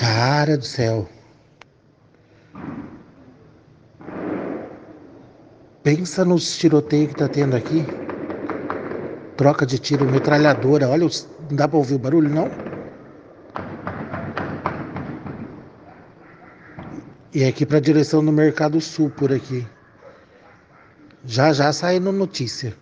Cara do céu. Pensa nos tiroteios que tá tendo aqui. Troca de tiro, metralhadora. Olha, não dá pra ouvir o barulho, não? E é aqui pra direção do Mercado Sul, por aqui. Já já saindo notícia.